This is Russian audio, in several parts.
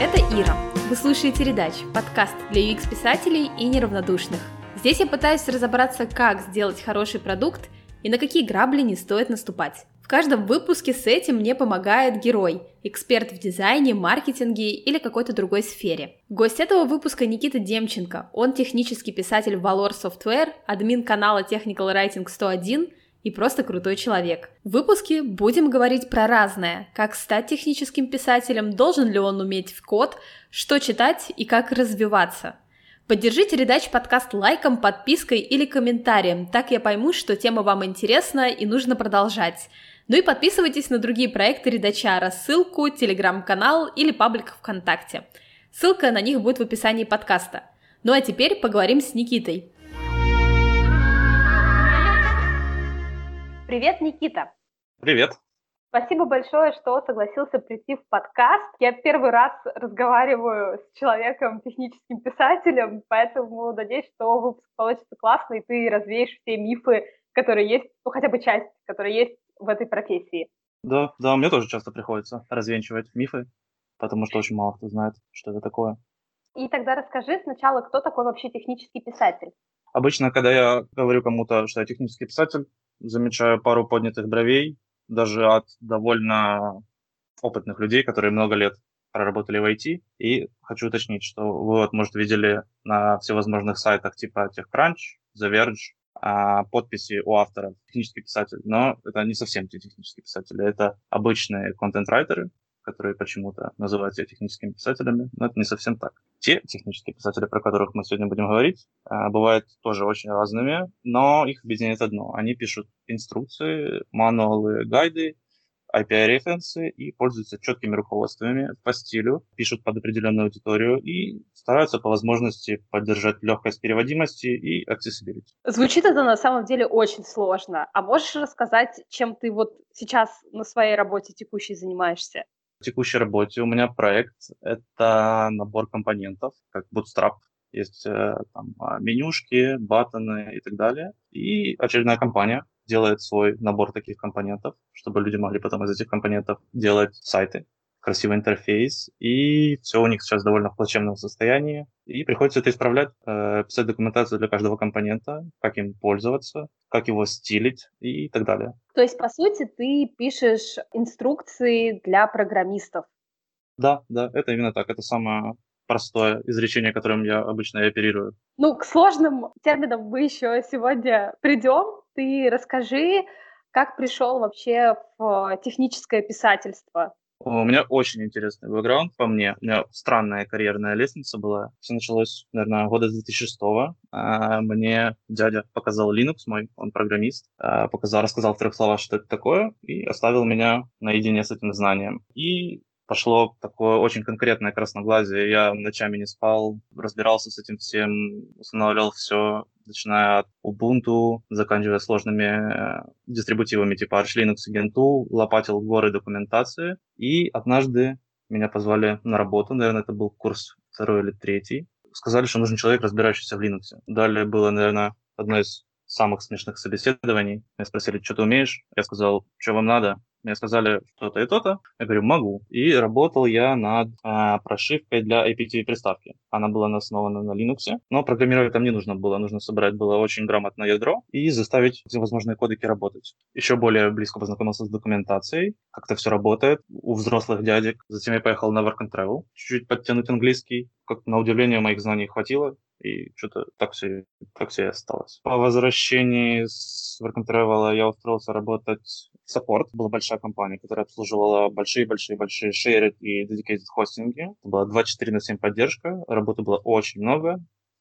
это Ира. Вы слушаете «Редач» – подкаст для UX-писателей и неравнодушных. Здесь я пытаюсь разобраться, как сделать хороший продукт и на какие грабли не стоит наступать. В каждом выпуске с этим мне помогает герой, эксперт в дизайне, маркетинге или какой-то другой сфере. Гость этого выпуска Никита Демченко. Он технический писатель Valor Software, админ канала Technical Writing 101 и просто крутой человек. В выпуске будем говорить про разное, как стать техническим писателем, должен ли он уметь в код, что читать и как развиваться. Поддержите редач подкаст лайком, подпиской или комментарием, так я пойму, что тема вам интересна и нужно продолжать. Ну и подписывайтесь на другие проекты Редачара, ссылку, телеграм-канал или паблик ВКонтакте. Ссылка на них будет в описании подкаста. Ну а теперь поговорим с Никитой. Привет, Никита. Привет. Спасибо большое, что согласился прийти в подкаст. Я первый раз разговариваю с человеком, техническим писателем, поэтому надеюсь, что выпуск получится классный, и ты развеешь все мифы, которые есть, ну хотя бы часть, которые есть в этой профессии. Да, да, мне тоже часто приходится развенчивать мифы, потому что очень мало кто знает, что это такое. И тогда расскажи сначала, кто такой вообще технический писатель? Обычно, когда я говорю кому-то, что я технический писатель, замечаю пару поднятых бровей, даже от довольно опытных людей, которые много лет проработали в IT. И хочу уточнить, что вы, вот, может, видели на всевозможных сайтах типа TechCrunch, The Verge, а, подписи у автора, технический писатель. Но это не совсем те технические писатели, это обычные контент-райтеры, которые почему-то называют себя техническими писателями, но это не совсем так. Те технические писатели, про которых мы сегодня будем говорить, а, бывают тоже очень разными, но их объединяет одно. Они пишут инструкции, мануалы, гайды, API-референсы и пользуются четкими руководствами по стилю, пишут под определенную аудиторию и стараются по возможности поддержать легкость переводимости и accessibility. Звучит это на самом деле очень сложно. А можешь рассказать, чем ты вот сейчас на своей работе текущей занимаешься? В текущей работе у меня проект — это набор компонентов, как Bootstrap. Есть э, там а, менюшки, баттоны и так далее. И очередная компания делает свой набор таких компонентов, чтобы люди могли потом из этих компонентов делать сайты, красивый интерфейс, и все у них сейчас довольно в плачевном состоянии, и приходится это исправлять, э, писать документацию для каждого компонента, как им пользоваться, как его стилить и так далее. То есть, по сути, ты пишешь инструкции для программистов? Да, да, это именно так, это самое простое изречение, которым я обычно оперирую. Ну, к сложным терминам мы еще сегодня придем. Ты расскажи, как пришел вообще в техническое писательство? У меня очень интересный бэкграунд по мне. У меня странная карьерная лестница была. Все началось, наверное, года с 2006 -го. А, мне дядя показал Linux мой, он программист, а, показал, рассказал в трех словах, что это такое, и оставил меня наедине с этим знанием. И пошло такое очень конкретное красноглазие. Я ночами не спал, разбирался с этим всем, устанавливал все, начиная от Ubuntu, заканчивая сложными э, дистрибутивами типа Arch Linux и Gentoo, лопатил горы документации. И однажды меня позвали на работу, наверное, это был курс второй или третий. Сказали, что нужен человек, разбирающийся в Linux. Далее было, наверное, одно из самых смешных собеседований. Меня спросили, что ты умеешь? Я сказал, что вам надо? Мне сказали что-то и то-то. Я говорю, могу. И работал я над а, прошивкой для APT-приставки. Она была основана на Linux, но программировать там не нужно было. Нужно собрать было очень грамотное ядро и заставить всевозможные кодеки работать. Еще более близко познакомился с документацией, как это все работает у взрослых дядек. Затем я поехал на Work and Travel, чуть-чуть подтянуть английский. Как на удивление моих знаний хватило и что-то так все, так все и осталось. По возвращении с Work and Travel я устроился работать Support. Была большая компания, которая обслуживала большие-большие-большие shared и dedicated хостинги. Это была 24 на 7 поддержка, работы было очень много.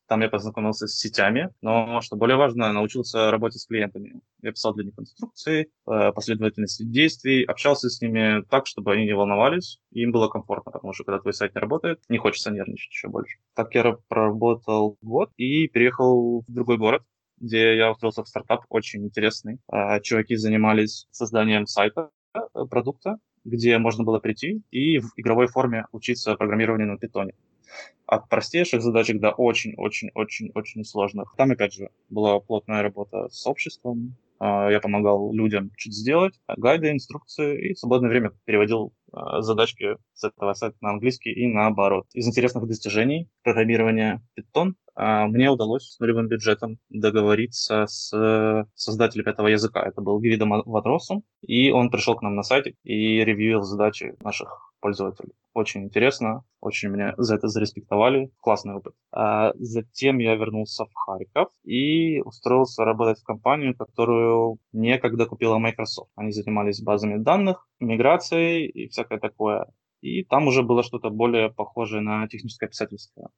Там я познакомился с сетями, но, что более важно, научился работать с клиентами. Я писал для них инструкции, э, последовательность действий, общался с ними так, чтобы они не волновались, и им было комфортно, потому что когда твой сайт не работает, не хочется нервничать еще больше. Так я проработал год и переехал в другой город, где я устроился в стартап, очень интересный. Э, чуваки занимались созданием сайта, э, продукта, где можно было прийти и в игровой форме учиться программированию на питоне от простейших задачек до очень-очень-очень-очень сложных. Там, опять же, была плотная работа с обществом, а, я помогал людям что-то сделать, гайды, инструкции, и в свободное время переводил а, задачки с этого сайта на английский и наоборот. Из интересных достижений программирования Python а, мне удалось с нулевым бюджетом договориться с создателем этого языка. Это был Гвидо Ватросум, и он пришел к нам на сайте и ревьюил задачи наших пользователей. Очень интересно, очень меня за это зареспектовали. Классный опыт. А затем я вернулся в Харьков и устроился работать в компанию, которую некогда купила Microsoft. Они занимались базами данных, миграцией и всякое такое. И там уже было что-то более похожее на техническое писательство.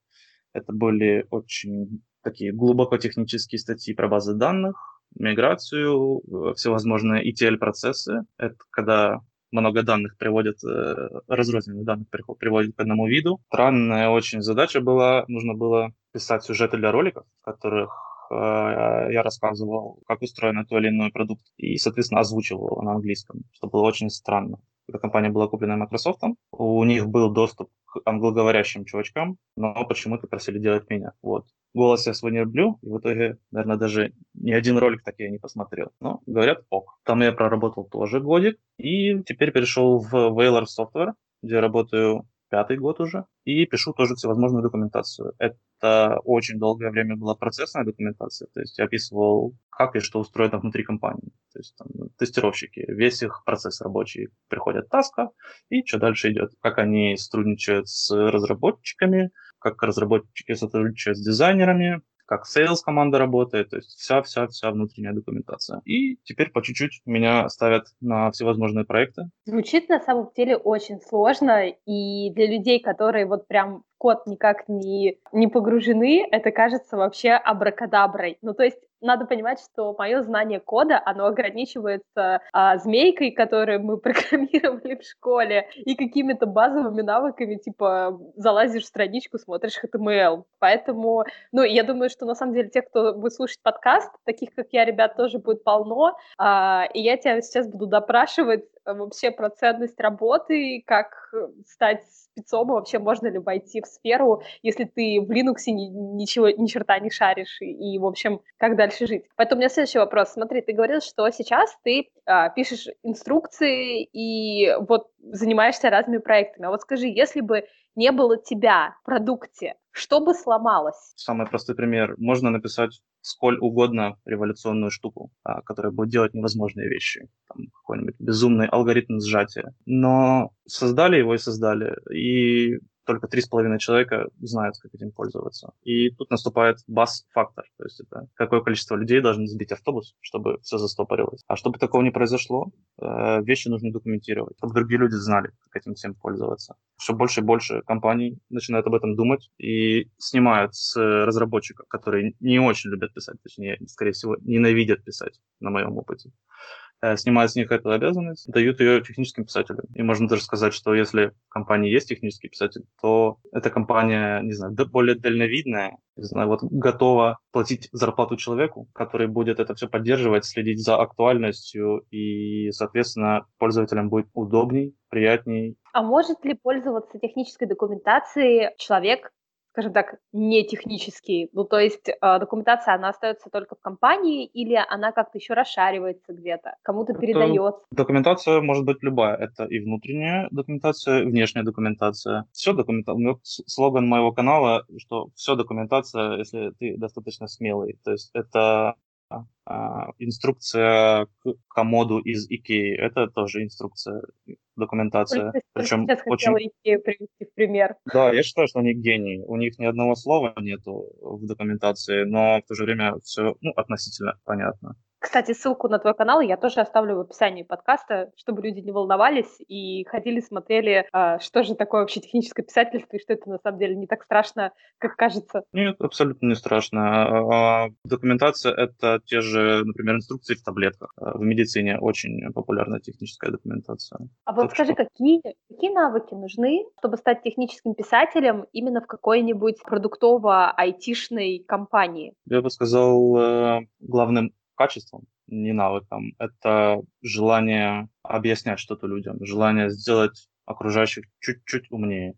Это были очень такие глубоко технические статьи про базы данных, миграцию, э, всевозможные ETL-процессы. Это когда много данных приводят, э, разрозненных данных приводят к одному виду. Странная очень задача была, нужно было писать сюжеты для роликов, в которых э, я рассказывал, как устроен тот или иной продукт, и, соответственно, озвучивал его на английском, что было очень странно. Эта компания была куплена Microsoft, у них был доступ англоговорящим чувачкам, но почему-то просили делать меня. Вот. Голос я свой не люблю, и в итоге, наверное, даже ни один ролик так я не посмотрел. Но говорят, ок. Там я проработал тоже годик, и теперь перешел в Whaler Software, где работаю пятый год уже, и пишу тоже всевозможную документацию. Это очень долгое время была процессная документация, то есть я описывал, как и что устроено внутри компании. То есть там, тестировщики, весь их процесс рабочий, приходят таска, и что дальше идет, как они сотрудничают с разработчиками, как разработчики сотрудничают с дизайнерами, как sales команда работает, то есть вся-вся-вся внутренняя документация. И теперь по чуть-чуть меня ставят на всевозможные проекты. Звучит на самом деле очень сложно, и для людей, которые вот прям код никак не, не погружены, это кажется вообще абракадаброй. Ну, то есть надо понимать, что мое знание кода, оно ограничивается а, змейкой, которую мы программировали в школе, и какими-то базовыми навыками, типа залазишь в страничку, смотришь HTML. Поэтому, ну, я думаю, что на самом деле те, кто будет слушать подкаст, таких, как я, ребят, тоже будет полно, а, и я тебя сейчас буду допрашивать вообще про ценность работы, как стать спецом, вообще можно ли войти в сферу, если ты в Linux ни, ничего, ни черта не шаришь, и, и, в общем, как дальше жить. Поэтому у меня следующий вопрос. Смотри, ты говорил, что сейчас ты а, пишешь инструкции и вот занимаешься разными проектами. А вот скажи, если бы не было тебя в продукте, что бы сломалось? Самый простой пример. Можно написать сколь угодно революционную штуку, а, которая будет делать невозможные вещи. Там какой-нибудь безумный алгоритм сжатия. Но создали его и создали. И только три с половиной человека знают, как этим пользоваться. И тут наступает бас-фактор, то есть это какое количество людей должны сбить автобус, чтобы все застопорилось. А чтобы такого не произошло, э, вещи нужно документировать, чтобы другие люди знали, как этим всем пользоваться. Все больше и больше компаний начинают об этом думать и снимают с разработчиков, которые не очень любят писать, точнее, скорее всего, ненавидят писать, на моем опыте. Э, снимают с них эту обязанность, дают ее техническим писателям. И можно даже сказать, что если в компании есть технический писатель, то эта компания, не знаю, более дальновидная, не знаю, вот готова платить зарплату человеку, который будет это все поддерживать, следить за актуальностью, и, соответственно, пользователям будет удобней, приятней. А может ли пользоваться технической документацией человек, скажем так, не технический? Ну, то есть э, документация, она остается только в компании или она как-то еще расшаривается где-то, кому-то передается? Документация может быть любая. Это и внутренняя документация, и внешняя документация. Все документация. Слоган моего канала, что все документация, если ты достаточно смелый. То есть это а, инструкция к комоду из Икеи. Это тоже инструкция, документация. Только Причем сейчас очень... Икею привести в пример. Да, я считаю, что они гении. У них ни одного слова нету в документации, но в то же время все ну, относительно понятно. Кстати, ссылку на твой канал я тоже оставлю в описании подкаста, чтобы люди не волновались и ходили, смотрели, а, что же такое вообще техническое писательство и что это на самом деле не так страшно, как кажется. Нет, абсолютно не страшно. А, а, документация — это те же, например, инструкции в таблетках. В медицине очень популярна техническая документация. А вот так скажи, что... какие, какие навыки нужны, чтобы стать техническим писателем именно в какой-нибудь продуктово-айтишной компании? Я бы сказал, э, главным качеством, не навыком. Это желание объяснять что-то людям, желание сделать окружающих чуть-чуть умнее.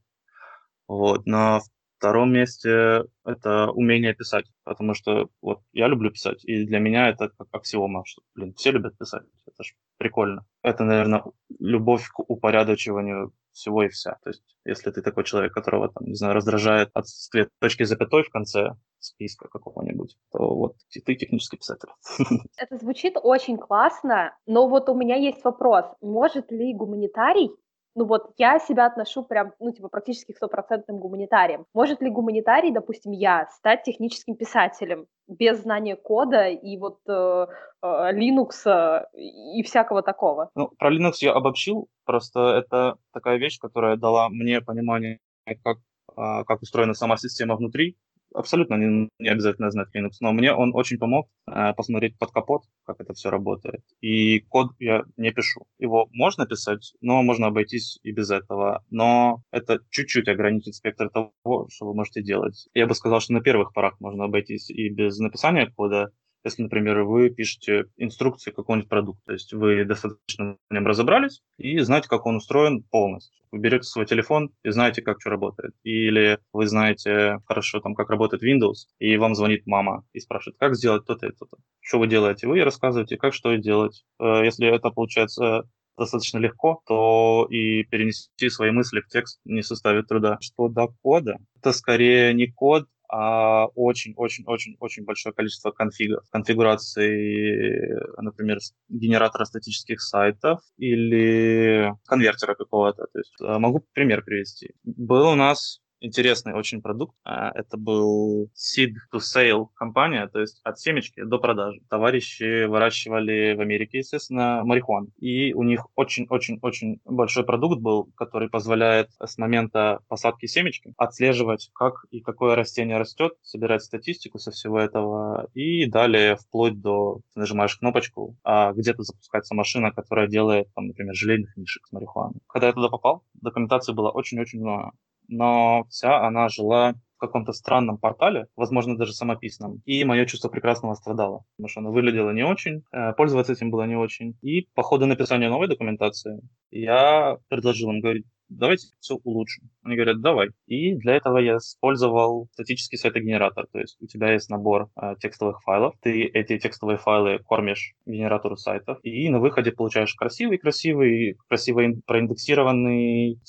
Вот. Но втором месте это умение писать, потому что вот я люблю писать, и для меня это как аксиома, что, блин, все любят писать, это же прикольно. Это, наверное, любовь к упорядочиванию всего и вся. То есть, если ты такой человек, которого, там, не знаю, раздражает отсутствие точки запятой в конце списка какого-нибудь, то вот ты технический писатель. Это звучит очень классно, но вот у меня есть вопрос. Может ли гуманитарий ну вот я себя отношу прям, ну типа практически к стопроцентным гуманитариям. Может ли гуманитарий, допустим, я, стать техническим писателем без знания кода и вот э, э, Linux и всякого такого? Ну, про Linux я обобщил, просто это такая вещь, которая дала мне понимание, как, э, как устроена сама система внутри, абсолютно не, не обязательно знать Linux, но мне он очень помог э, посмотреть под капот, как это все работает. И код я не пишу. Его можно писать, но можно обойтись и без этого. Но это чуть-чуть ограничит спектр того, что вы можете делать. Я бы сказал, что на первых порах можно обойтись и без написания кода, если, например, вы пишете инструкции какого-нибудь продукта, то есть вы достаточно в нем разобрались и знаете, как он устроен полностью. Вы берете свой телефон и знаете, как что работает. Или вы знаете хорошо, там, как работает Windows, и вам звонит мама и спрашивает, как сделать то-то и то-то. Что вы делаете? Вы рассказываете, как что делать. Э, если это получается достаточно легко, то и перенести свои мысли в текст не составит труда. Что до кода, это скорее не код, очень-очень-очень-очень большое количество конфигов, конфигурации, например, генератора статических сайтов или конвертера какого-то. То есть э, могу пример привести. Был у нас интересный очень продукт. А, это был seed to sale компания, то есть от семечки до продажи. Товарищи выращивали в Америке, естественно, марихуану. И у них очень-очень-очень большой продукт был, который позволяет с момента посадки семечки отслеживать, как и какое растение растет, собирать статистику со всего этого и далее вплоть до ты нажимаешь кнопочку, а где-то запускается машина, которая делает, там, например, желейных мишек с марихуаной. Когда я туда попал, документации было очень-очень много но вся она жила в каком-то странном портале, возможно, даже самописном. И мое чувство прекрасного страдало, потому что она выглядела не очень, э, пользоваться этим было не очень. И по ходу написания новой документации я предложил им, говорить, давайте все улучшим. Они говорят, давай. И для этого я использовал статический сайтогенератор. То есть у тебя есть набор э, текстовых файлов, ты эти текстовые файлы кормишь генератору сайтов, и на выходе получаешь красивый-красивый, красиво проиндексированный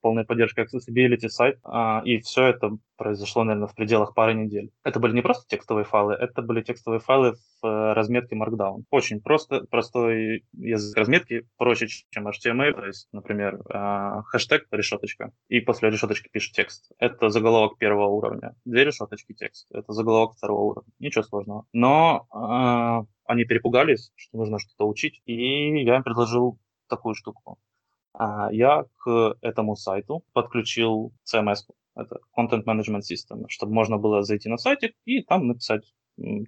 полная поддержка accessibility сайт, а, и все это произошло, наверное, в пределах пары недель. Это были не просто текстовые файлы, это были текстовые файлы в э, разметке Markdown. Очень просто, простой язык разметки, проще, чем HTML, то есть, например, э, хэштег, решеточка, и после решеточки пишет текст. Это заголовок первого уровня. Две решеточки текст, это заголовок второго уровня. Ничего сложного. Но э, они перепугались, что нужно что-то учить, и я им предложил такую штуку. А, я к этому сайту подключил CMS, это Content Management System, чтобы можно было зайти на сайтик и там написать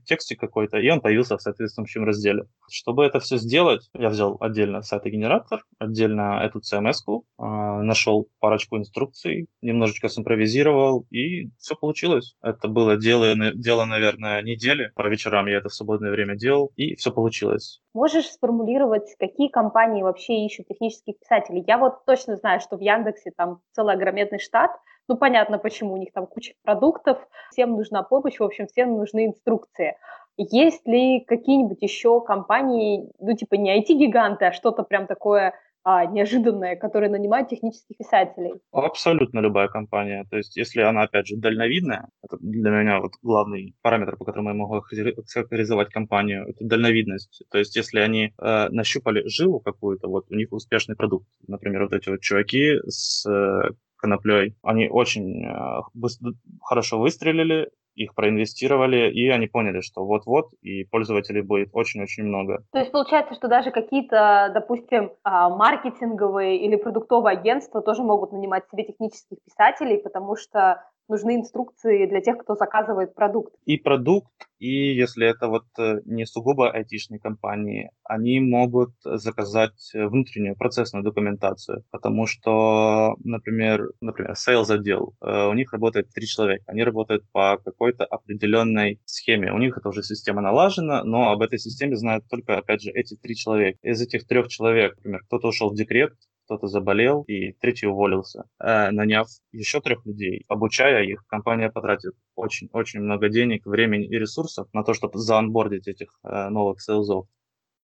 тексте какой-то, и он появился в соответствующем разделе. Чтобы это все сделать, я взял отдельно сайтогенератор, отдельно эту CMS-ку, а, нашел парочку инструкций, немножечко симпровизировал, и все получилось. Это было дело, дело, наверное, недели. По вечерам я это в свободное время делал, и все получилось. Можешь сформулировать, какие компании вообще ищут технических писателей? Я вот точно знаю, что в Яндексе там целый огроменный штат, ну, понятно, почему у них там куча продуктов, всем нужна помощь, в общем, всем нужны инструкции. Есть ли какие-нибудь еще компании, ну, типа не IT-гиганты, а что-то прям такое а, неожиданное, которые нанимают технических писателей? Абсолютно любая компания. То есть, если она, опять же, дальновидная, это для меня вот главный параметр, по которому я могу характеризовать компанию, это дальновидность. То есть, если они э, нащупали жилу какую-то, вот у них успешный продукт. Например, вот эти вот чуваки с э, коноплей. Они очень э, быстро, хорошо выстрелили, их проинвестировали, и они поняли, что вот-вот, и пользователей будет очень-очень много. То есть получается, что даже какие-то, допустим, а, маркетинговые или продуктовые агентства тоже могут нанимать себе технических писателей, потому что нужны инструкции для тех, кто заказывает продукт. И продукт, и если это вот э, не сугубо айтишные компании, они могут заказать внутреннюю процессную документацию, потому что, например, например, sales отдел, э, у них работает три человека, они работают по какой-то определенной схеме. У них эта уже система налажена, но об этой системе знают только, опять же, эти три человека. Из этих трех человек, например, кто-то ушел в декрет, кто-то заболел, и третий уволился. Э, наняв еще трех людей, обучая их, компания потратит очень-очень много денег, времени и ресурсов на то, чтобы заонбордить этих э, новых сейлзов.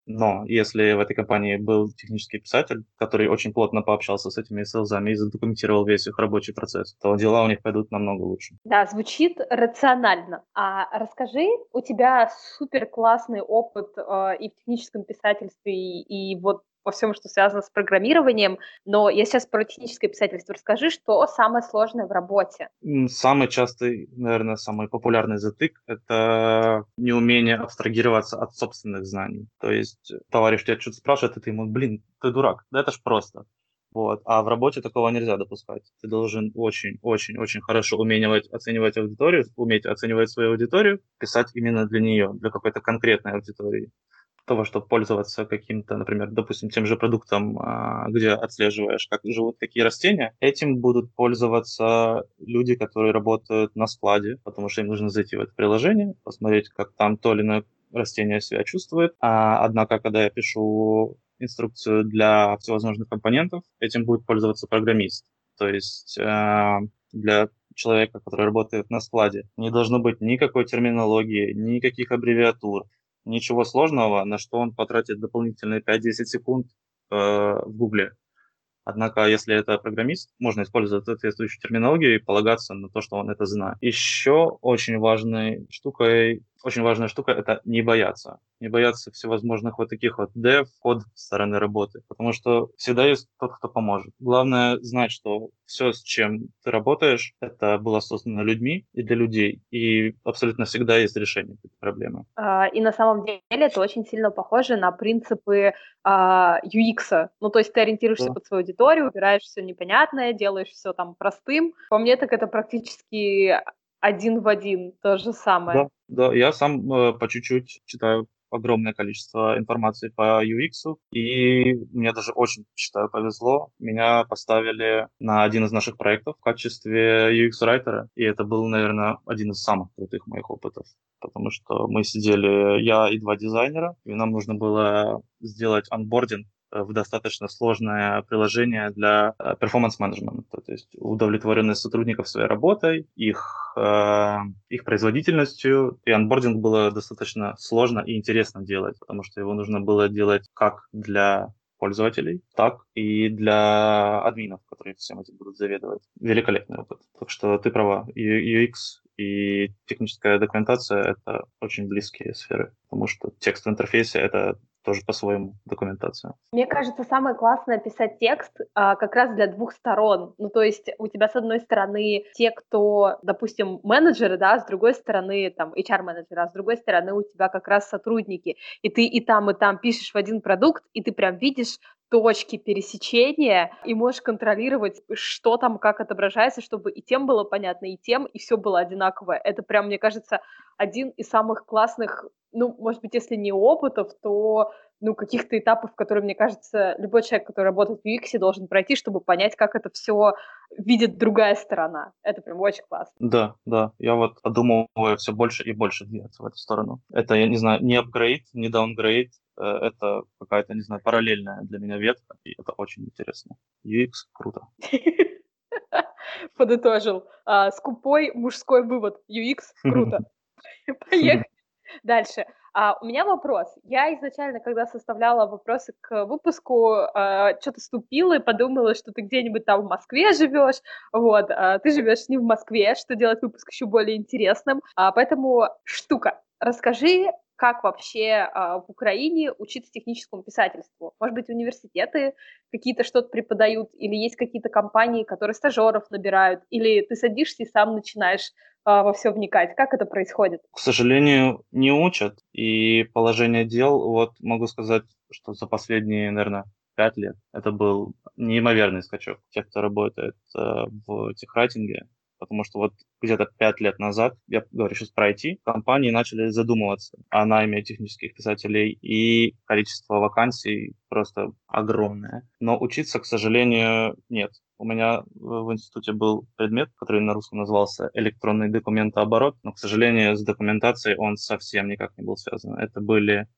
Но если в этой компании был технический писатель, который очень плотно пообщался с этими селзами и задокументировал весь их рабочий процесс, то дела у них пойдут намного лучше. Да, звучит рационально. А расскажи, у тебя супер классный опыт э, и в техническом писательстве, и, и вот во всем, что связано с программированием, но я сейчас про техническое писательство. Расскажи, что самое сложное в работе? Самый частый, наверное, самый популярный затык — это неумение абстрагироваться от собственных знаний. То есть товарищ тебя что-то спрашивает, и ты ему, блин, ты дурак, да это ж просто. Вот. А в работе такого нельзя допускать. Ты должен очень-очень-очень хорошо уметь оценивать аудиторию, уметь оценивать свою аудиторию, писать именно для нее, для какой-то конкретной аудитории того, чтобы пользоваться каким-то, например, допустим, тем же продуктом, а, где отслеживаешь, как живут какие растения, этим будут пользоваться люди, которые работают на складе, потому что им нужно зайти в это приложение, посмотреть, как там то или иное растение себя чувствует. А, однако, когда я пишу инструкцию для всевозможных компонентов, этим будет пользоваться программист. То есть э, для человека, который работает на складе, не должно быть никакой терминологии, никаких аббревиатур, ничего сложного, на что он потратит дополнительные 5-10 секунд э, в Гугле. Однако, если это программист, можно использовать соответствующую терминологию и полагаться на то, что он это знает. Еще очень важной штукой очень важная штука — это не бояться. Не бояться всевозможных вот таких вот dev, код стороны работы, потому что всегда есть тот, кто поможет. Главное знать, что все, с чем ты работаешь, это было создано людьми и для людей, и абсолютно всегда есть решение этой проблемы. А, и на самом деле это очень сильно похоже на принципы а, UX. Ну, то есть ты ориентируешься да. под свою аудиторию, убираешь все непонятное, делаешь все там простым. По мне, так это практически один в один то же самое. Да, да. я сам э, по чуть-чуть читаю огромное количество информации по UX, и мне даже очень, считаю, повезло. Меня поставили на один из наших проектов в качестве UX-райтера, и это был, наверное, один из самых крутых моих опытов, потому что мы сидели, я и два дизайнера, и нам нужно было сделать анбординг в достаточно сложное приложение для перформанс-менеджмента, то есть удовлетворенность сотрудников своей работой, их, э, их производительностью, и анбординг было достаточно сложно и интересно делать, потому что его нужно было делать как для пользователей, так и для админов, которые всем этим будут заведовать. Великолепный опыт. Так что ты права, UX и техническая документация — это очень близкие сферы, потому что текст в интерфейсе — это тоже по-своему документацию. Мне кажется, самое классное писать текст а, как раз для двух сторон. Ну, то есть у тебя, с одной стороны, те, кто, допустим, менеджеры, да, с другой стороны, там, HR-менеджеры, а с другой стороны у тебя как раз сотрудники. И ты и там, и там пишешь в один продукт, и ты прям видишь точки пересечения и можешь контролировать, что там, как отображается, чтобы и тем было понятно, и тем, и все было одинаковое. Это прям, мне кажется, один из самых классных ну, может быть, если не опытов, то ну, каких-то этапов, которые, мне кажется, любой человек, который работает в UX, должен пройти, чтобы понять, как это все видит другая сторона. Это прям очень классно. Да, да. Я вот подумываю все больше и больше двигаться в эту сторону. Это, я не знаю, не апгрейд, не даунгрейд, э, это какая-то, не знаю, параллельная для меня ветка, и это очень интересно. UX круто. Подытожил. А, скупой мужской вывод. UX круто. Поехали. Дальше. А, у меня вопрос. Я изначально, когда составляла вопросы к выпуску, а, что-то ступила и подумала, что ты где-нибудь там в Москве живешь. Вот, а, ты живешь не в Москве, что делает выпуск еще более интересным. А, поэтому штука. Расскажи, как вообще а, в Украине учиться техническому писательству? Может быть, университеты какие-то что-то преподают, или есть какие-то компании, которые стажеров набирают, или ты садишься и сам начинаешь а, во все вникать? Как это происходит? К сожалению, не учат. И положение дел, вот могу сказать, что за последние, наверное, пять лет это был неимоверный скачок тех, кто работает э, в техрайтинге. Потому что вот где-то пять лет назад, я говорю сейчас про IT, компании начали задумываться о найме технических писателей, и количество вакансий просто огромное. Но учиться, к сожалению, нет. У меня в институте был предмет, который на русском назывался электронный документооборот, но, к сожалению, с документацией он совсем никак не был связан. Это были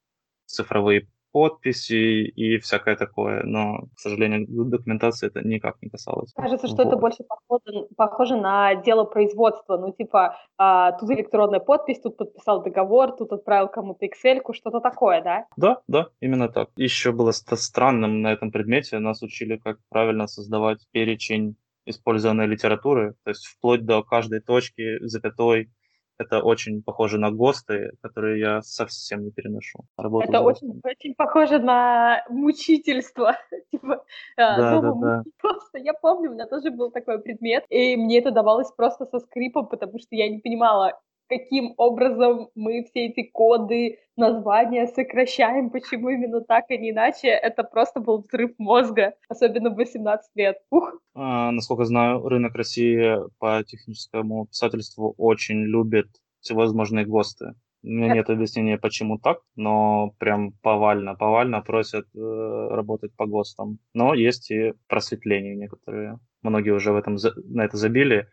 цифровые подписи и всякое такое, но, к сожалению, документации это никак не касалось. Кажется, что вот. это больше похоже, похоже на дело производства, ну, типа, а, тут электронная подпись, тут подписал договор, тут отправил кому-то excel что-то такое, да? Да, да, именно так. Еще было странным на этом предмете, нас учили, как правильно создавать перечень использованной литературы, то есть вплоть до каждой точки, запятой, это очень похоже на ГОСТы, которые я совсем не переношу. Работу это очень, очень похоже на мучительство. типа, а, да, да, да. Просто я помню, у меня тоже был такой предмет, и мне это давалось просто со скрипом, потому что я не понимала, каким образом мы все эти коды, названия сокращаем, почему именно так, а не иначе, это просто был взрыв мозга, особенно в 18 лет. Ух. А, насколько знаю, рынок России по техническому писательству очень любит всевозможные ГОСТы. У меня нет объяснения, почему так, но прям повально, повально просят э, работать по ГОСТам. Но есть и просветления некоторые. Многие уже в этом, на это забили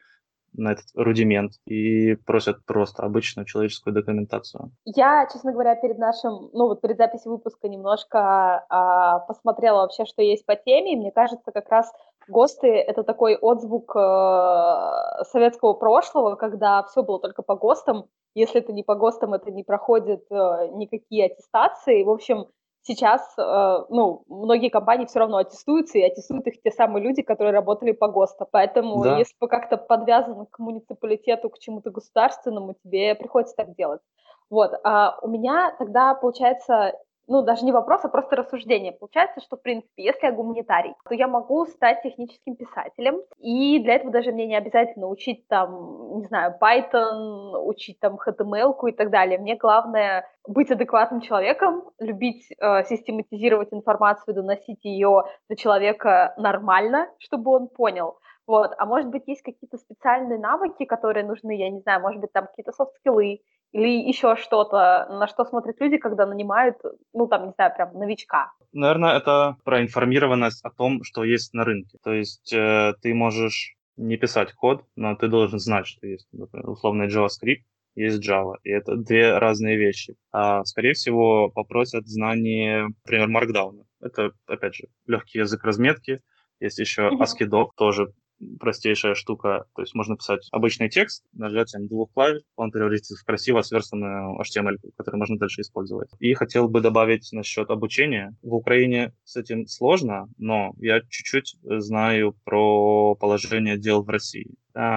на этот рудимент и просят просто обычную человеческую документацию. Я, честно говоря, перед нашим, ну вот перед записью выпуска немножко а, посмотрела вообще, что есть по теме, и мне кажется, как раз ГОСТы — это такой отзвук э, советского прошлого, когда все было только по ГОСТам. Если это не по ГОСТам, это не проходит э, никакие аттестации. В общем, сейчас, э, ну, многие компании все равно аттестуются, и аттестуют их те самые люди, которые работали по ГОСТу. Поэтому, да. если вы как-то подвязаны к муниципалитету, к чему-то государственному, тебе приходится так делать. Вот, а у меня тогда, получается, ну, даже не вопрос, а просто рассуждение. Получается, что, в принципе, если я гуманитарий, то я могу стать техническим писателем, и для этого даже мне не обязательно учить там, не знаю, Python, учить там HTML и так далее. Мне главное быть адекватным человеком, любить э, систематизировать информацию, доносить ее до человека нормально, чтобы он понял. Вот. А может быть, есть какие-то специальные навыки, которые нужны, я не знаю, может быть, там какие-то софт-скиллы, или еще что-то, на что смотрят люди, когда нанимают, ну, там, не знаю, прям новичка? Наверное, это про информированность о том, что есть на рынке. То есть э, ты можешь не писать код, но ты должен знать, что есть, например, условный JavaScript, есть Java, и это две разные вещи. А, скорее всего, попросят знание, например, Markdown. Это, опять же, легкий язык разметки. Есть еще ASCII Doc, тоже простейшая штука. То есть можно писать обычный текст, нажатием двух клавиш, он превратится в красиво сверстанную HTML, который можно дальше использовать. И хотел бы добавить насчет обучения. В Украине с этим сложно, но я чуть-чуть знаю про положение дел в России.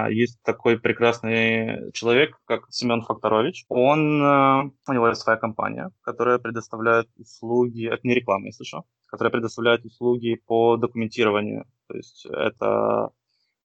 Есть такой прекрасный человек, как Семен Факторович. Он, э, у него есть своя компания, которая предоставляет услуги, это не реклама, если что, которая предоставляет услуги по документированию. То есть это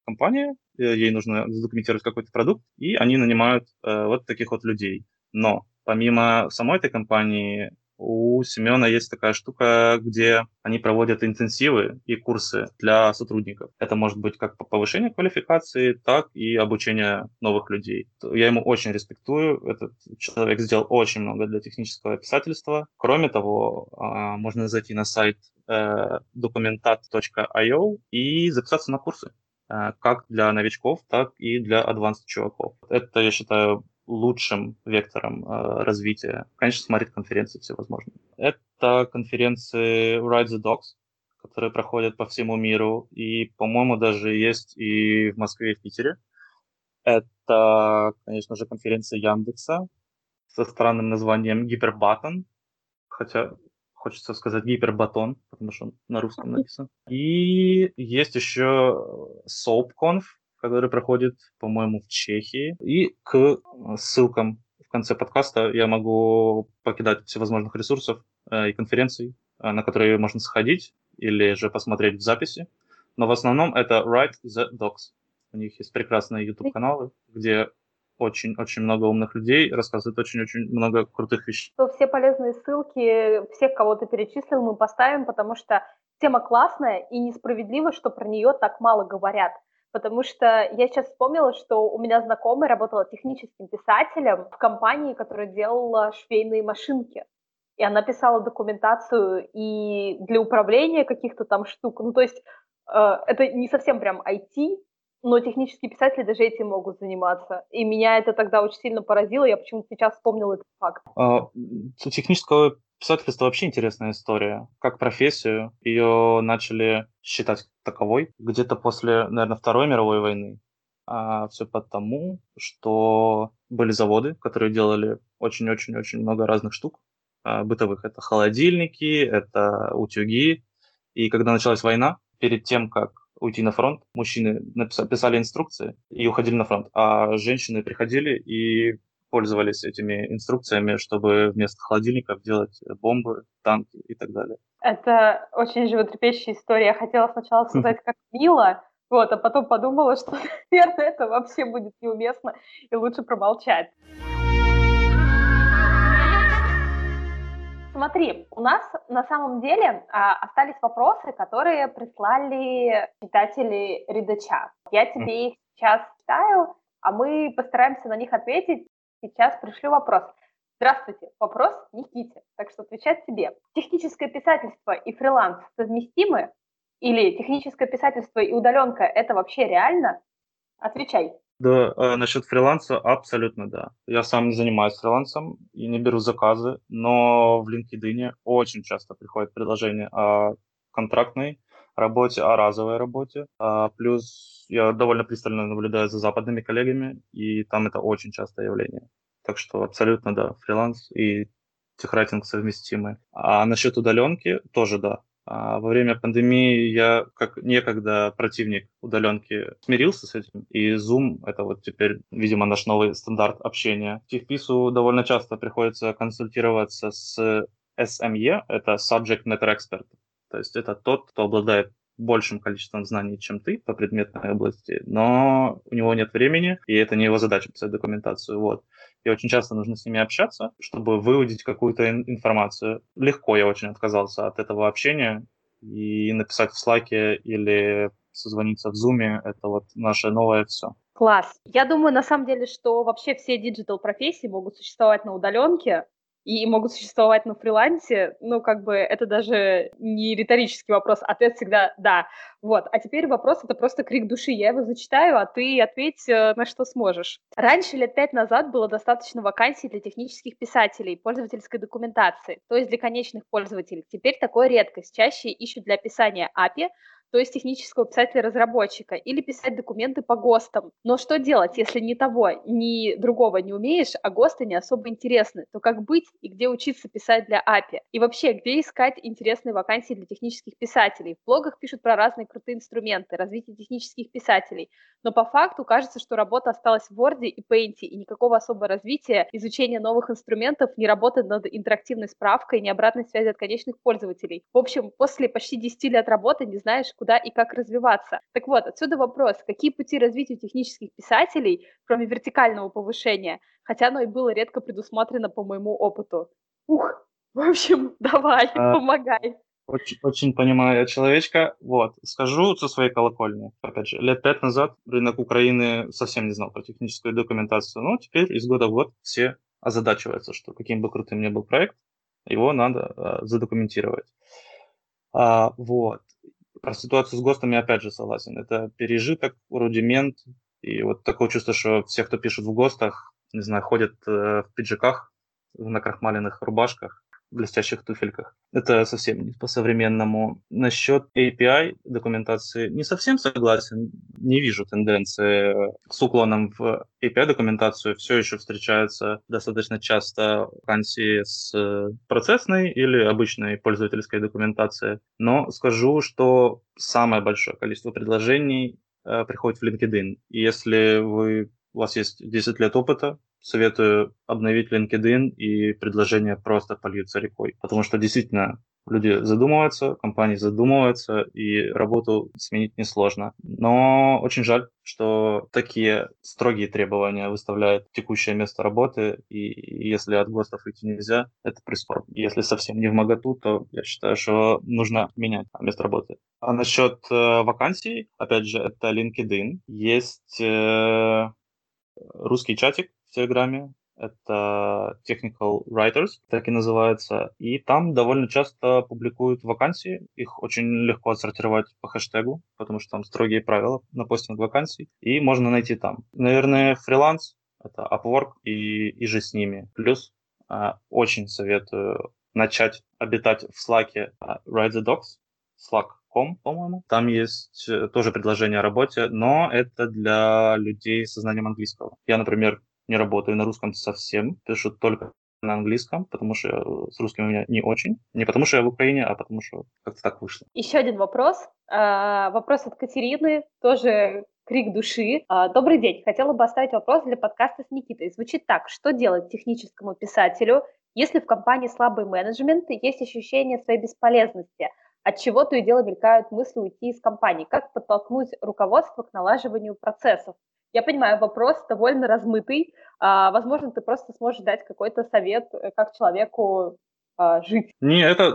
компания, э, ей нужно задокументировать какой-то продукт, и они нанимают э, вот таких вот людей. Но помимо самой этой компании, у Семена есть такая штука, где они проводят интенсивы и курсы для сотрудников. Это может быть как повышение квалификации, так и обучение новых людей. Я ему очень респектую. Этот человек сделал очень много для технического писательства. Кроме того, а, можно зайти на сайт э, documentat.io и записаться на курсы. Э, как для новичков, так и для advanced чуваков. Это, я считаю, лучшим вектором э, развития. Конечно, смотреть конференции всевозможные. Это конференции Ride the Dogs, которые проходят по всему миру, и, по-моему, даже есть и в Москве, и в Питере. Это, конечно же, конференция Яндекса со странным названием Гипербатон, хотя хочется сказать гипербатон, потому что он на русском написан. И есть еще SoapConf, который проходит, по-моему, в Чехии. И к ссылкам в конце подкаста я могу покидать всевозможных ресурсов э, и конференций, э, на которые можно сходить или же посмотреть в записи. Но в основном это Write the Docs. У них есть прекрасные YouTube-каналы, где очень-очень много умных людей, рассказывает очень-очень много крутых вещей. То все полезные ссылки, всех, кого ты перечислил, мы поставим, потому что тема классная и несправедливо, что про нее так мало говорят. Потому что я сейчас вспомнила, что у меня знакомая работала техническим писателем в компании, которая делала швейные машинки. И она писала документацию и для управления каких-то там штук. Ну, то есть э, это не совсем прям IT, но технические писатели даже этим могут заниматься. И меня это тогда очень сильно поразило, я почему-то сейчас вспомнил этот факт. А, технического Писательство вообще интересная история. Как профессию ее начали считать таковой где-то после, наверное, Второй мировой войны. А все потому, что были заводы, которые делали очень-очень-очень много разных штук а, бытовых. Это холодильники, это утюги. И когда началась война, перед тем, как уйти на фронт, мужчины написали, писали инструкции и уходили на фронт, а женщины приходили и пользовались этими инструкциями, чтобы вместо холодильников делать бомбы, танки и так далее. Это очень животрепещущая история. Я хотела сначала сказать, как мило, вот, а потом подумала, что, наверное, это вообще будет неуместно и лучше промолчать. Смотри, у нас на самом деле а, остались вопросы, которые прислали читатели Редача. Я тебе их сейчас читаю, а мы постараемся на них ответить сейчас пришлю вопрос. Здравствуйте, вопрос Никите, так что отвечать тебе. Техническое писательство и фриланс совместимы? Или техническое писательство и удаленка – это вообще реально? Отвечай. Да, э, насчет фриланса абсолютно да. Я сам не занимаюсь фрилансом и не беру заказы, но в LinkedIn очень часто приходят предложения о контрактной работе, о разовой работе. А плюс я довольно пристально наблюдаю за западными коллегами, и там это очень частое явление. Так что абсолютно да, фриланс и техрайтинг совместимы. А насчет удаленки тоже да. А во время пандемии я, как некогда противник удаленки, смирился с этим. И Zoom — это вот теперь, видимо, наш новый стандарт общения. Техпису довольно часто приходится консультироваться с SME, это Subject Matter Expert. То есть это тот, кто обладает большим количеством знаний, чем ты по предметной области, но у него нет времени, и это не его задача писать документацию. Вот. И очень часто нужно с ними общаться, чтобы выудить какую-то информацию. Легко я очень отказался от этого общения, и написать в Slack или созвониться в Zoom — это вот наше новое все. Класс. Я думаю, на самом деле, что вообще все digital профессии могут существовать на удаленке, и могут существовать на фрилансе, ну, как бы это даже не риторический вопрос, ответ всегда «да». Вот, а теперь вопрос — это просто крик души. Я его зачитаю, а ты ответь, э, на что сможешь. Раньше, лет пять назад, было достаточно вакансий для технических писателей, пользовательской документации, то есть для конечных пользователей. Теперь такое редкость. Чаще ищут для описания API, то есть технического писателя-разработчика, или писать документы по ГОСТам. Но что делать, если ни того, ни другого не умеешь, а ГОСТы не особо интересны? То как быть и где учиться писать для API? И вообще, где искать интересные вакансии для технических писателей? В блогах пишут про разные крутые инструменты, развитие технических писателей, но по факту кажется, что работа осталась в Word и Paint, и никакого особого развития, изучения новых инструментов, не работы над интерактивной справкой, ни обратной связи от конечных пользователей. В общем, после почти 10 лет работы не знаешь, и как развиваться. Так вот, отсюда вопрос, какие пути развития технических писателей, кроме вертикального повышения, хотя оно и было редко предусмотрено по моему опыту. Ух, в общем, давай, а... помогай. Очень, очень понимаю человечка. Вот, скажу со своей колокольни. Опять же, лет пять назад рынок Украины совсем не знал про техническую документацию. Но теперь из года в год все озадачиваются, что каким бы крутым ни был проект, его надо а, задокументировать. А, вот. Про ситуацию с ГОСТами опять же согласен. Это пережиток, рудимент. И вот такое чувство, что все, кто пишет в ГОСТах, не знаю, ходят э, в пиджаках, в накрахмаленных рубашках, блестящих туфельках. Это совсем не по-современному. Насчет API документации не совсем согласен. Не вижу тенденции с уклоном в API документацию. Все еще встречаются достаточно часто вакансии с процессной или обычной пользовательской документацией. Но скажу, что самое большое количество предложений э, приходит в LinkedIn. И если вы у вас есть 10 лет опыта, советую обновить LinkedIn, и предложения просто польются рекой. Потому что действительно люди задумываются, компании задумываются, и работу сменить несложно. Но очень жаль, что такие строгие требования выставляет текущее место работы, и если от ГОСТов идти нельзя, это прискорбно. Если совсем не в моготу, то я считаю, что нужно менять место работы. А насчет э, вакансий, опять же, это LinkedIn. Есть э, русский чатик в Телеграме, это Technical Writers, так и называется. И там довольно часто публикуют вакансии. Их очень легко отсортировать по хэштегу, потому что там строгие правила на постинг вакансий. И можно найти там. Наверное, фриланс — это Upwork и, и же с ними. Плюс а, очень советую начать обитать в Slack uh, Write the Docs, Slack.com, по-моему. Там есть э, тоже предложение о работе, но это для людей со знанием английского. Я, например, не работаю на русском совсем, пишу только на английском, потому что э, с русским у меня не очень. Не потому что я в Украине, а потому что как-то так вышло. Еще один вопрос. А, вопрос от Катерины, тоже крик души. А, добрый день. Хотела бы оставить вопрос для подкаста с Никитой. Звучит так. Что делать техническому писателю, если в компании слабый менеджмент и есть ощущение своей бесполезности? От чего то и дело мелькают мысли уйти из компании? Как подтолкнуть руководство к налаживанию процессов? Я понимаю, вопрос довольно размытый. А, возможно, ты просто сможешь дать какой-то совет, э, как человеку а, жить. Не, это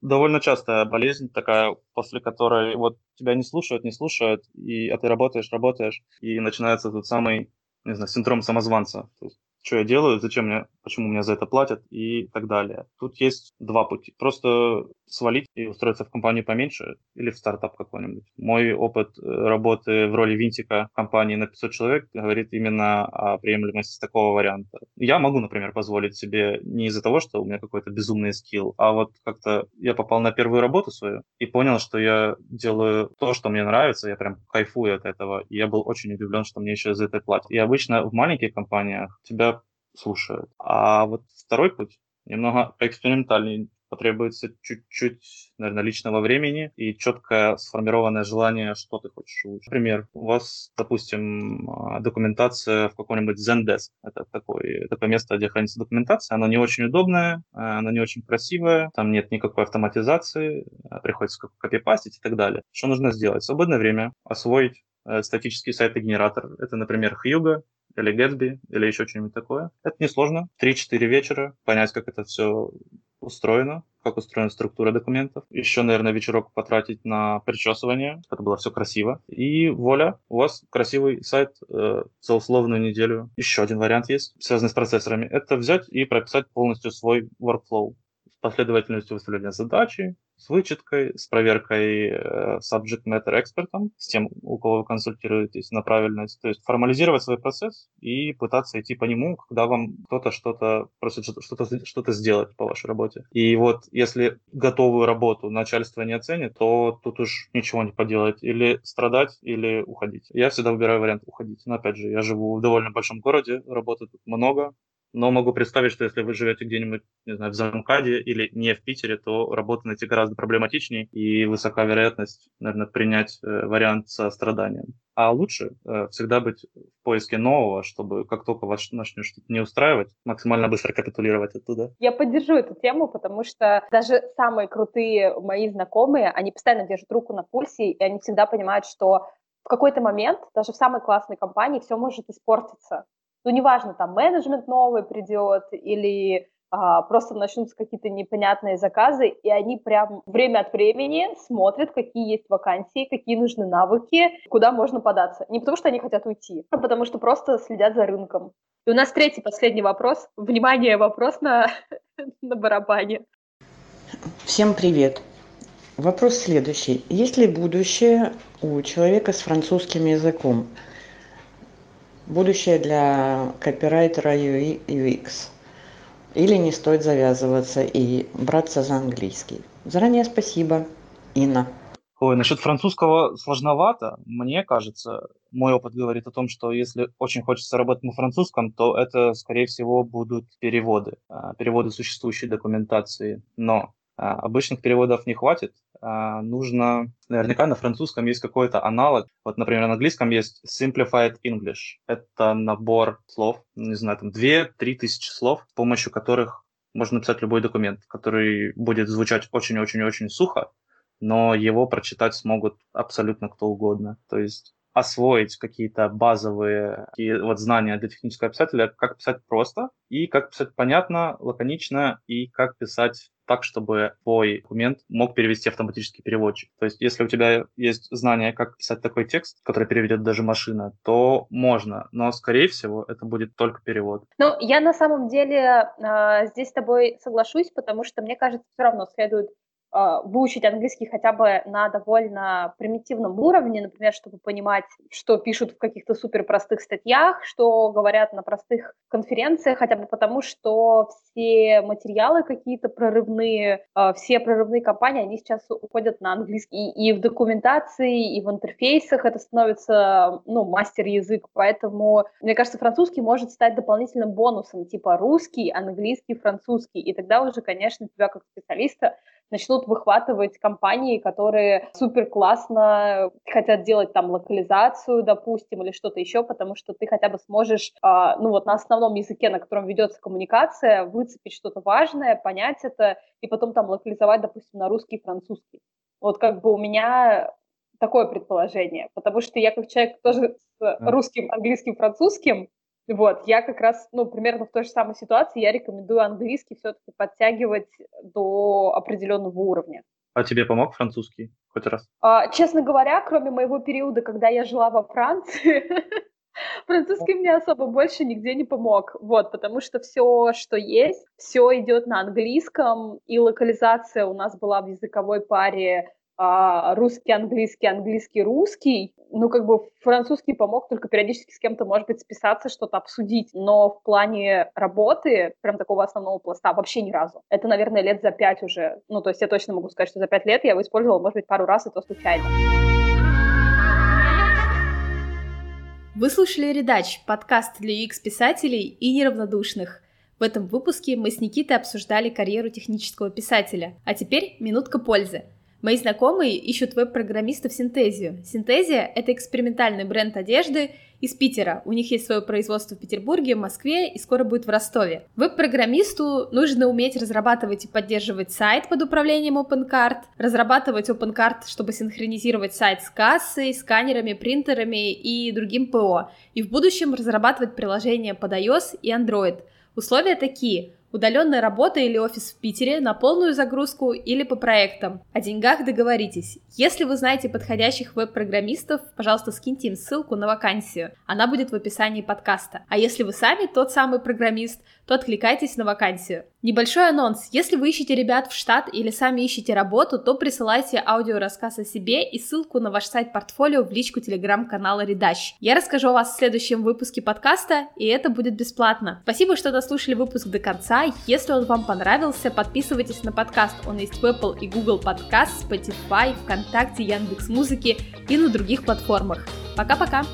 довольно частая болезнь такая, после которой вот тебя не слушают, не слушают, и, а ты работаешь, работаешь, и начинается тот самый, не знаю, синдром самозванца. То есть что я делаю, зачем мне, почему мне за это платят и так далее. Тут есть два пути. Просто свалить и устроиться в компанию поменьше или в стартап какой-нибудь. Мой опыт э, работы в роли винтика в компании на 500 человек говорит именно о приемлемости такого варианта. Я могу, например, позволить себе не из-за того, что у меня какой-то безумный скилл, а вот как-то я попал на первую работу свою и понял, что я делаю то, что мне нравится, я прям кайфую от этого. И я был очень удивлен, что мне еще за это платят. И обычно в маленьких компаниях тебя слушают. А вот второй путь немного поэкспериментальнее потребуется чуть-чуть, наверное, личного времени и четкое сформированное желание, что ты хочешь улучшить. Например, у вас, допустим, а, документация в каком-нибудь Zendesk. Это такое, такое место, где хранится документация. Оно не очень удобное, а, оно не очень красивое, там нет никакой автоматизации, а, приходится копипастить и так далее. Что нужно сделать? В свободное время освоить э, статический сайт-генератор. Это, например, Hugo, или Gatsby, или еще что-нибудь такое. Это несложно. 3-4 вечера, понять, как это все устроено, как устроена структура документов. Еще, наверное, вечерок потратить на причесывание, чтобы было все красиво. И воля, у вас красивый сайт э, за неделю. Еще один вариант есть, связанный с процессорами. Это взять и прописать полностью свой workflow последовательностью выставления задачи, с вычеткой, с проверкой э, subject matter экспертом, с тем, у кого вы консультируетесь на правильность. То есть формализировать свой процесс и пытаться идти по нему, когда вам кто-то что-то просит что-то, что-то сделать по вашей работе. И вот если готовую работу начальство не оценит, то тут уж ничего не поделать. Или страдать, или уходить. Я всегда выбираю вариант уходить. Но опять же, я живу в довольно большом городе, работы тут много, но могу представить, что если вы живете где-нибудь, не знаю, в Замкаде или не в Питере, то работу найти гораздо проблематичнее и высока вероятность, наверное, принять э, вариант со страданием. А лучше э, всегда быть в поиске нового, чтобы как только вас начнет что-то не устраивать, максимально быстро капитулировать оттуда. Я поддержу эту тему, потому что даже самые крутые мои знакомые, они постоянно держат руку на пульсе, и они всегда понимают, что в какой-то момент, даже в самой классной компании, все может испортиться ну, неважно, там менеджмент новый придет или а, просто начнутся какие-то непонятные заказы, и они прям время от времени смотрят, какие есть вакансии, какие нужны навыки, куда можно податься. Не потому что они хотят уйти, а потому что просто следят за рынком. И у нас третий, последний вопрос. Внимание, вопрос на, на барабане. Всем привет. Вопрос следующий. Есть ли будущее у человека с французским языком? Будущее для копирайтера UX. Или не стоит завязываться и браться за английский. Заранее спасибо, Инна. Ой, насчет французского сложновато. Мне кажется, мой опыт говорит о том, что если очень хочется работать на французском, то это, скорее всего, будут переводы, а, переводы существующей документации. Но а, обычных переводов не хватит. А, нужно, наверняка на французском есть какой-то аналог. Вот, например, на английском есть Simplified English. Это набор слов, не знаю, там 2-3 тысячи слов, с помощью которых можно написать любой документ, который будет звучать очень-очень-очень сухо, но его прочитать смогут абсолютно кто угодно. То есть освоить какие-то базовые такие вот знания для технического писателя, как писать просто, и как писать понятно, лаконично, и как писать так, чтобы твой документ мог перевести автоматический переводчик. То есть, если у тебя есть знание, как писать такой текст, который переведет даже машина, то можно, но, скорее всего, это будет только перевод. Ну, я на самом деле э, здесь с тобой соглашусь, потому что, мне кажется, все равно следует выучить английский хотя бы на довольно примитивном уровне, например, чтобы понимать, что пишут в каких-то супер простых статьях, что говорят на простых конференциях, хотя бы потому, что все материалы какие-то прорывные, а, все прорывные компании, они сейчас уходят на английский. И, в документации, и в интерфейсах это становится, ну, мастер-язык, поэтому, мне кажется, французский может стать дополнительным бонусом, типа русский, английский, французский, и тогда уже, конечно, тебя как специалиста начнут выхватывать компании, которые супер классно хотят делать там локализацию, допустим, или что-то еще, потому что ты хотя бы сможешь, э, ну вот на основном языке, на котором ведется коммуникация, выцепить что-то важное, понять это, и потом там локализовать, допустим, на русский и французский. Вот как бы у меня такое предположение, потому что я как человек тоже с русским, английским, французским, вот, я как раз, ну, примерно в той же самой ситуации, я рекомендую английский все-таки подтягивать до определенного уровня. А тебе помог французский хоть раз? А, честно говоря, кроме моего периода, когда я жила во Франции, французский мне особо больше нигде не помог. Вот, потому что все, что есть, все идет на английском, и локализация у нас была в языковой паре а, русский, английский, английский, русский. Ну, как бы французский помог только периодически с кем-то, может быть, списаться, что-то обсудить. Но в плане работы, прям такого основного пласта, вообще ни разу. Это, наверное, лет за пять уже. Ну, то есть я точно могу сказать, что за пять лет я его использовала, может быть, пару раз, и то случайно. Вы слушали «Редач» — подкаст для UX-писателей и неравнодушных. В этом выпуске мы с Никитой обсуждали карьеру технического писателя. А теперь минутка пользы — Мои знакомые ищут веб-программиста в Синтезию. Синтезия — это экспериментальный бренд одежды из Питера. У них есть свое производство в Петербурге, Москве и скоро будет в Ростове. Веб-программисту нужно уметь разрабатывать и поддерживать сайт под управлением OpenCart, разрабатывать OpenCart, чтобы синхронизировать сайт с кассой, сканерами, принтерами и другим ПО, и в будущем разрабатывать приложения под iOS и Android. Условия такие — Удаленная работа или офис в Питере на полную загрузку или по проектам. О деньгах договоритесь. Если вы знаете подходящих веб-программистов, пожалуйста, скиньте им ссылку на вакансию. Она будет в описании подкаста. А если вы сами тот самый программист, то откликайтесь на вакансию. Небольшой анонс. Если вы ищете ребят в штат или сами ищете работу, то присылайте аудиорассказ о себе и ссылку на ваш сайт-портфолио в личку телеграм-канала Редащ. Я расскажу о вас в следующем выпуске подкаста, и это будет бесплатно. Спасибо, что дослушали выпуск до конца. Если он вам понравился, подписывайтесь на подкаст. Он есть в Apple и Google Podcast, Spotify, ВКонтакте, Яндекс.Музыке и на других платформах. Пока-пока!